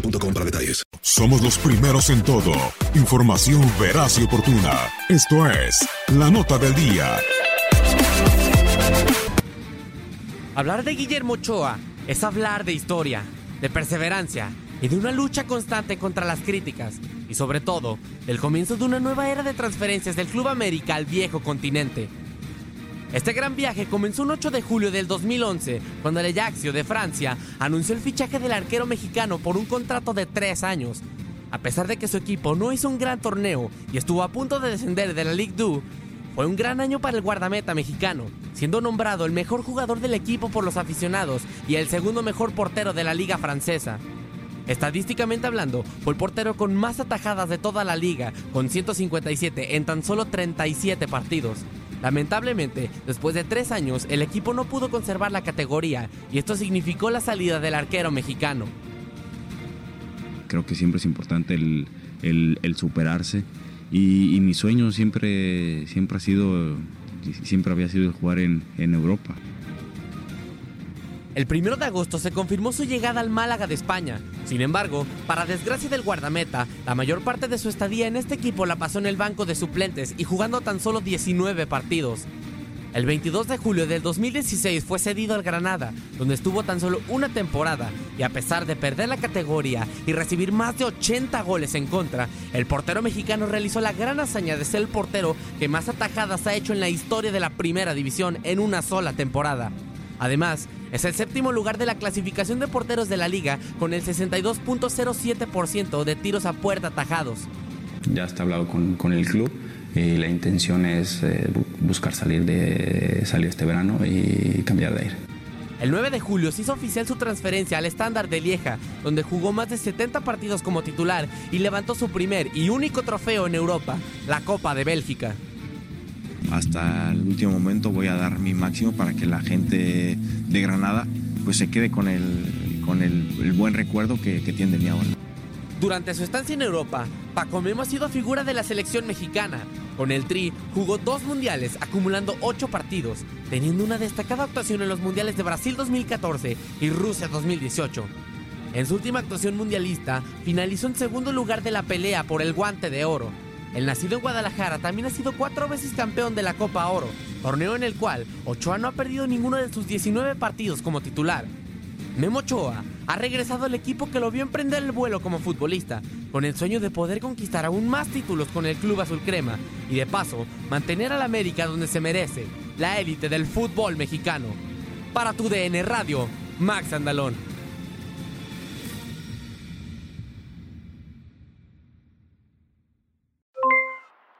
para detalles. Somos los primeros en todo. Información veraz y oportuna. Esto es La Nota del Día. Hablar de Guillermo Ochoa es hablar de historia, de perseverancia y de una lucha constante contra las críticas y sobre todo del comienzo de una nueva era de transferencias del Club América al viejo continente. Este gran viaje comenzó un 8 de julio del 2011, cuando el Ajaxio de Francia anunció el fichaje del arquero mexicano por un contrato de tres años. A pesar de que su equipo no hizo un gran torneo y estuvo a punto de descender de la Ligue 2, fue un gran año para el guardameta mexicano, siendo nombrado el mejor jugador del equipo por los aficionados y el segundo mejor portero de la liga francesa. Estadísticamente hablando, fue el portero con más atajadas de toda la liga, con 157 en tan solo 37 partidos. Lamentablemente, después de tres años, el equipo no pudo conservar la categoría y esto significó la salida del arquero mexicano. Creo que siempre es importante el, el- superarse y, y mi sueño siempre, siempre ha sido, siempre había sido jugar en, en Europa. El primero de agosto se confirmó su llegada al Málaga de España. Sin embargo, para desgracia del guardameta, la mayor parte de su estadía en este equipo la pasó en el banco de suplentes y jugando tan solo 19 partidos. El 22 de julio del 2016 fue cedido al Granada, donde estuvo tan solo una temporada, y a pesar de perder la categoría y recibir más de 80 goles en contra, el portero mexicano realizó la gran hazaña de ser el portero que más atajadas ha hecho en la historia de la primera división en una sola temporada. Además, es el séptimo lugar de la clasificación de porteros de la liga con el 62.07% de tiros a puerta atajados. Ya está hablado con, con el club y la intención es eh, bu- buscar salir, de, salir este verano y cambiar de aire. El 9 de julio se hizo oficial su transferencia al estándar de Lieja, donde jugó más de 70 partidos como titular y levantó su primer y único trofeo en Europa, la Copa de Bélgica. Hasta el último momento voy a dar mi máximo para que la gente de Granada pues se quede con el, con el, buen recuerdo que, que tiene de mí ahora. Durante su estancia en Europa, Paco Memo ha sido figura de la selección mexicana. Con el Tri jugó dos mundiales, acumulando ocho partidos, teniendo una destacada actuación en los mundiales de Brasil 2014 y Rusia 2018. En su última actuación mundialista, finalizó en segundo lugar de la pelea por el guante de oro. El nacido en Guadalajara también ha sido cuatro veces campeón de la Copa Oro, torneo en el cual Ochoa no ha perdido ninguno de sus 19 partidos como titular. Memo Ochoa ha regresado al equipo que lo vio emprender el vuelo como futbolista, con el sueño de poder conquistar aún más títulos con el club azul crema y de paso mantener al América donde se merece, la élite del fútbol mexicano. Para tu DN Radio, Max Andalón.